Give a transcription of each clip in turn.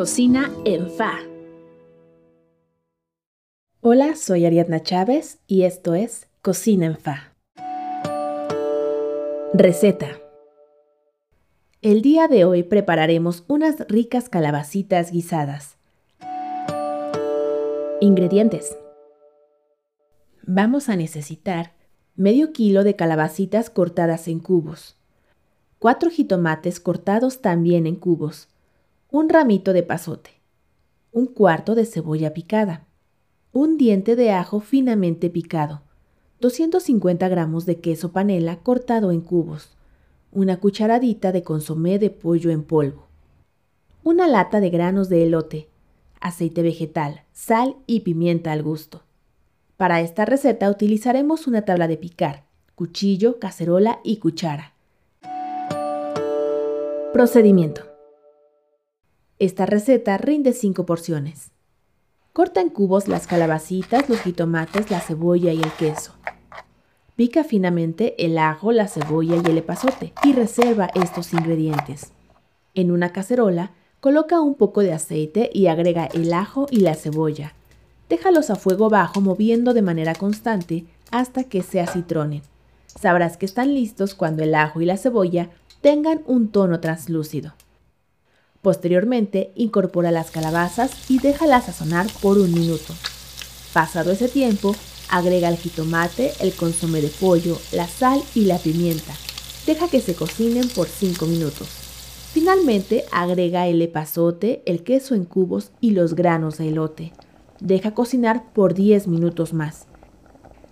Cocina en Fa. Hola, soy Ariadna Chávez y esto es Cocina en Fa. Receta. El día de hoy prepararemos unas ricas calabacitas guisadas. Ingredientes. Vamos a necesitar medio kilo de calabacitas cortadas en cubos, cuatro jitomates cortados también en cubos, un ramito de pasote, un cuarto de cebolla picada, un diente de ajo finamente picado, 250 gramos de queso panela cortado en cubos, una cucharadita de consomé de pollo en polvo, una lata de granos de elote, aceite vegetal, sal y pimienta al gusto. Para esta receta utilizaremos una tabla de picar, cuchillo, cacerola y cuchara. Procedimiento. Esta receta rinde 5 porciones. Corta en cubos las calabacitas, los jitomates, la cebolla y el queso. Pica finamente el ajo, la cebolla y el epazote y reserva estos ingredientes. En una cacerola, coloca un poco de aceite y agrega el ajo y la cebolla. Déjalos a fuego bajo moviendo de manera constante hasta que se acitronen. Sabrás que están listos cuando el ajo y la cebolla tengan un tono translúcido. Posteriormente, incorpora las calabazas y déjalas sazonar por un minuto. Pasado ese tiempo, Agrega el jitomate, el consomé de pollo, la sal y la pimienta. Deja que se cocinen por 5 minutos. Finalmente agrega el epazote, el queso en cubos y los granos de elote. Deja cocinar por 10 minutos más.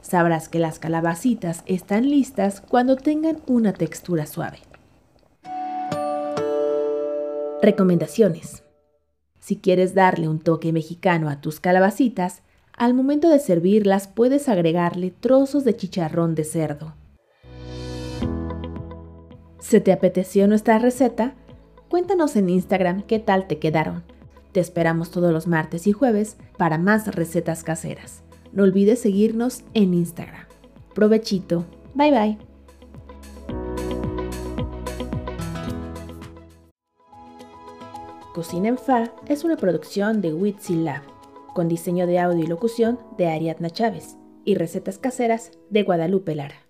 Sabrás que las calabacitas están listas cuando tengan una textura suave. Recomendaciones. Si quieres darle un toque mexicano a tus calabacitas, al momento de servirlas puedes agregarle trozos de chicharrón de cerdo. ¿Se te apeteció nuestra receta? Cuéntanos en Instagram qué tal te quedaron. Te esperamos todos los martes y jueves para más recetas caseras. No olvides seguirnos en Instagram. Provechito. Bye bye. Cocina en Fa es una producción de Witsi Lab con diseño de audio y locución de Ariadna Chávez y recetas caseras de Guadalupe Lara.